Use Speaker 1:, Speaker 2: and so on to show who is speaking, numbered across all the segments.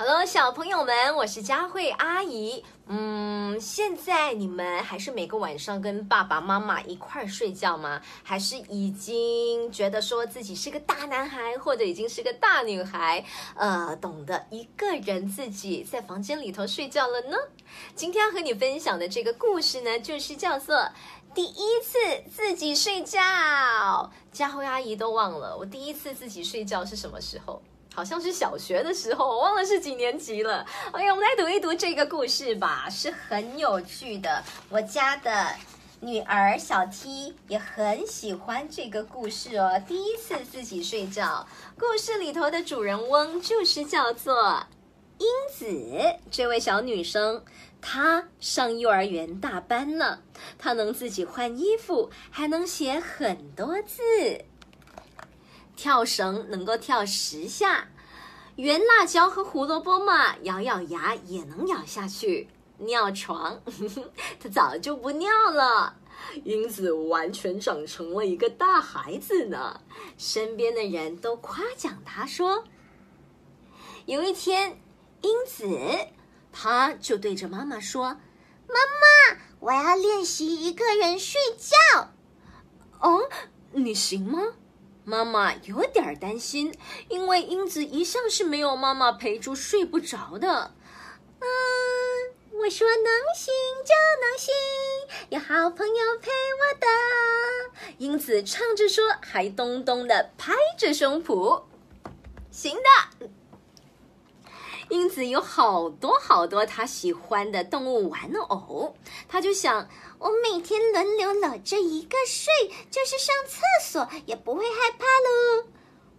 Speaker 1: 好了小朋友们，我是佳慧阿姨。嗯，现在你们还是每个晚上跟爸爸妈妈一块儿睡觉吗？还是已经觉得说自己是个大男孩，或者已经是个大女孩，呃，懂得一个人自己在房间里头睡觉了呢？今天要和你分享的这个故事呢，就是叫做《第一次自己睡觉》。佳慧阿姨都忘了，我第一次自己睡觉是什么时候？好像是小学的时候，我忘了是几年级了。哎呀，我们来读一读这个故事吧，是很有趣的。我家的女儿小 T 也很喜欢这个故事哦。第一次自己睡觉，故事里头的主人翁就是叫做英子这位小女生。她上幼儿园大班呢，她能自己换衣服，还能写很多字。跳绳能够跳十下，圆辣椒和胡萝卜嘛，咬咬牙也能咬下去。尿床，他早就不尿了。英子完全长成了一个大孩子呢，身边的人都夸奖他说：“有一天，英子他就对着妈妈说：‘
Speaker 2: 妈妈，我要练习一个人睡觉。’
Speaker 1: 哦，你行吗？”妈妈有点担心，因为英子一向是没有妈妈陪住睡不着的。
Speaker 2: 嗯，我说能行就能行，有好朋友陪我的。
Speaker 1: 英子唱着说，还咚咚的拍着胸脯。行的。英子有好多好多她喜欢的动物玩偶，她就想。
Speaker 2: 我每天轮流搂着一个睡，就是上厕所也不会害怕喽。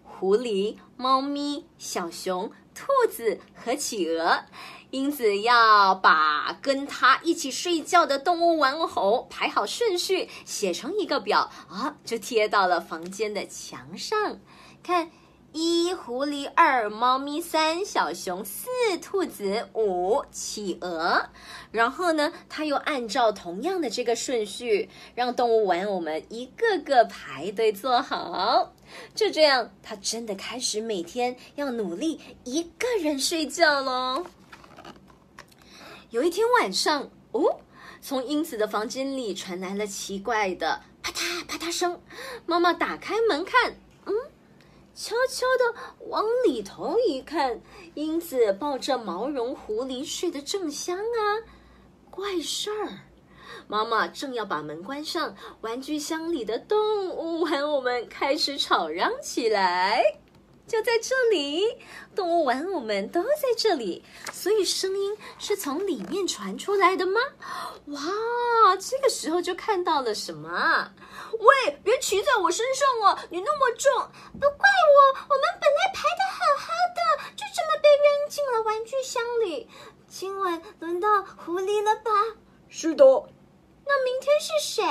Speaker 1: 狐狸、猫咪、小熊、兔子和企鹅，英子要把跟他一起睡觉的动物玩偶排好顺序，写成一个表啊，就贴到了房间的墙上，看。一狐狸，二猫咪，三小熊，四兔子，五企鹅。然后呢，他又按照同样的这个顺序，让动物玩偶们一个个排队坐好。就这样，他真的开始每天要努力一个人睡觉喽。有一天晚上，哦，从英子的房间里传来了奇怪的啪嗒啪嗒声。妈妈打开门看，悄悄的往里头一看，英子抱着毛绒狐狸睡得正香啊！怪事儿，妈妈正要把门关上，玩具箱里的动物玩偶们开始吵嚷起来。就在这里，动物玩偶们都在这里，所以声音是从里面传出来的吗？哇，这个时候就看到了什么？喂，别骑在我身上哦，你那么重！
Speaker 2: 不怪我，我们本来排的好好的，就这么被扔进了玩具箱里。今晚轮到狐狸了吧？
Speaker 3: 是的。
Speaker 2: 是谁？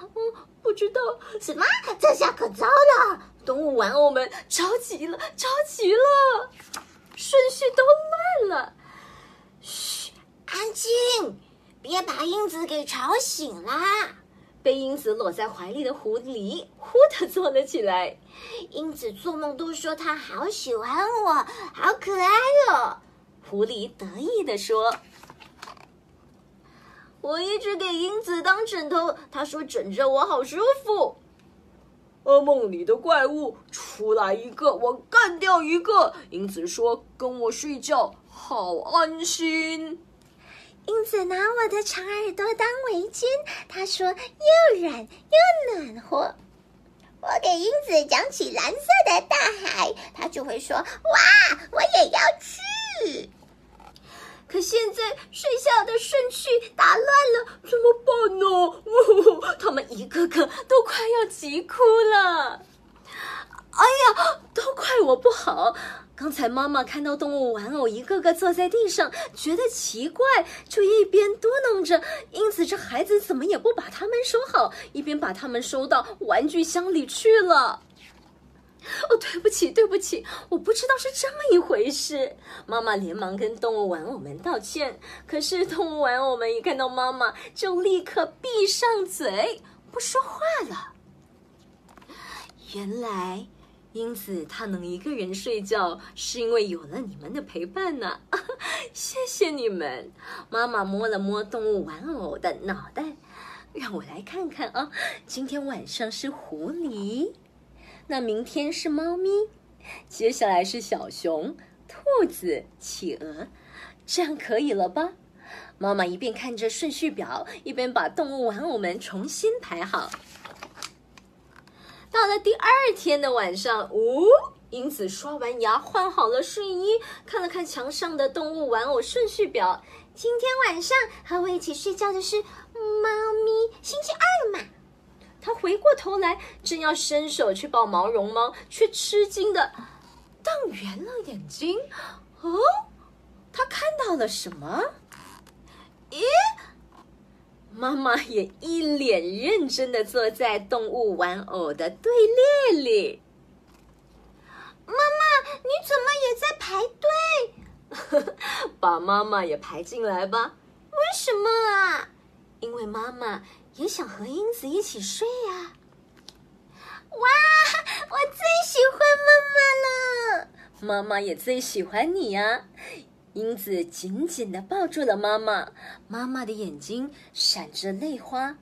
Speaker 1: 嗯，不知道。
Speaker 2: 什么？这下可糟了！
Speaker 1: 动物玩偶们着急了，着急了，顺序都乱了。
Speaker 2: 嘘，安静，别把英子给吵醒了。
Speaker 1: 被英子搂在怀里的狐狸忽地坐了起来。
Speaker 2: 英子做梦都说她好喜欢我，好可爱哦。
Speaker 1: 狐狸得意地说：“
Speaker 3: 我一直给英子当枕头，她说枕着我好舒服。”噩梦里的怪物出来一个，我干掉一个。英子说：“跟我睡觉好安心。”
Speaker 2: 英子拿我的长耳朵当围巾，她说又软又暖和。我给英子讲起蓝色的大海，她就会说：“哇，我也要去。”
Speaker 3: 可现在睡觉打乱了，怎么办呢？
Speaker 1: 呜 他们一个个都快要急哭了。哎呀，都怪我不好！刚才妈妈看到动物玩偶一个个坐在地上，觉得奇怪，就一边嘟囔着：“因此这孩子怎么也不把他们收好？”一边把他们收到玩具箱里去了。对不起，对不起，我不知道是这么一回事。妈妈连忙跟动物玩偶们道歉。可是动物玩偶们一看到妈妈，就立刻闭上嘴，不说话了。原来因此他能一个人睡觉，是因为有了你们的陪伴呢。谢谢你们。妈妈摸了摸动物玩偶的脑袋，让我来看看啊。今天晚上是狐狸，那明天是猫咪，接下来是小熊、兔子、企鹅，这样可以了吧？妈妈一边看着顺序表，一边把动物玩偶们重新排好。到了第二天的晚上，哦，英子刷完牙，换好了睡衣，看了看墙上的动物玩偶顺序表。
Speaker 2: 今天晚上和我一起睡觉的是猫咪，星期二嘛。
Speaker 1: 他回过头来，正要伸手去抱毛绒猫，却吃惊的瞪圆了眼睛。哦，他看到了什么？咦？妈妈也一脸认真的坐在动物玩偶的队列里。
Speaker 2: 妈妈，你怎么也在排
Speaker 1: 队？把妈妈也排进来吧。
Speaker 2: 为什么啊？
Speaker 1: 因为妈妈也想和英子一起睡呀。
Speaker 2: 哇，我最喜欢妈妈了。
Speaker 1: 妈妈也最喜欢你呀。英子紧紧的抱住了妈妈，妈妈的眼睛闪着泪花。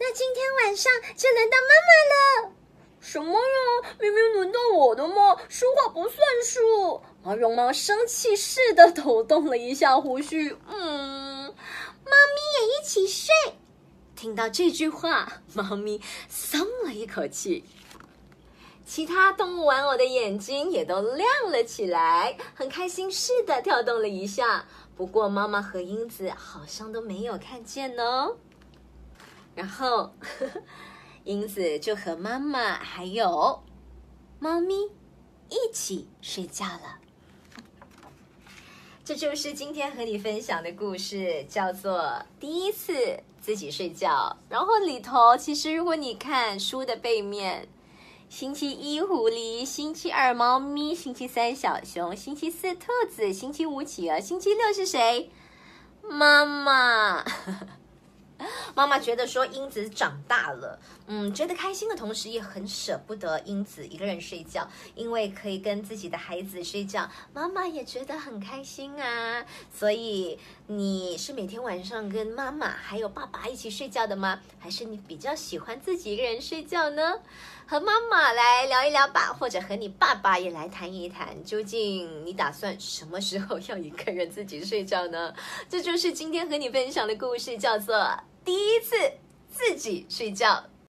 Speaker 2: 那今天晚上就轮到妈妈了。
Speaker 3: 什么呀？明明轮到我的嘛！说话不算数。
Speaker 1: 毛绒猫生气似的抖动了一下胡须。嗯，
Speaker 2: 猫咪也一起睡。
Speaker 1: 听到这句话，猫咪松了一口气。其他动物玩偶的眼睛也都亮了起来，很开心似的跳动了一下。不过妈妈和英子好像都没有看见呢。然后，呵 呵英子就和妈妈还有猫咪一起睡觉了。这就是今天和你分享的故事，叫做《第一次自己睡觉》。然后里头其实，如果你看书的背面。星期一狐狸，星期二猫咪，星期三小熊，星期四兔子，星期五企鹅，星期六是谁？妈妈。妈妈觉得说英子长大了，嗯，觉得开心的同时也很舍不得英子一个人睡觉，因为可以跟自己的孩子睡觉，妈妈也觉得很开心啊。所以你是每天晚上跟妈妈还有爸爸一起睡觉的吗？还是你比较喜欢自己一个人睡觉呢？和妈妈来聊一聊吧，或者和你爸爸也来谈一谈，究竟你打算什么时候要一个人自己睡觉呢？这就是今天和你分享的故事，叫做。第一次自己睡觉。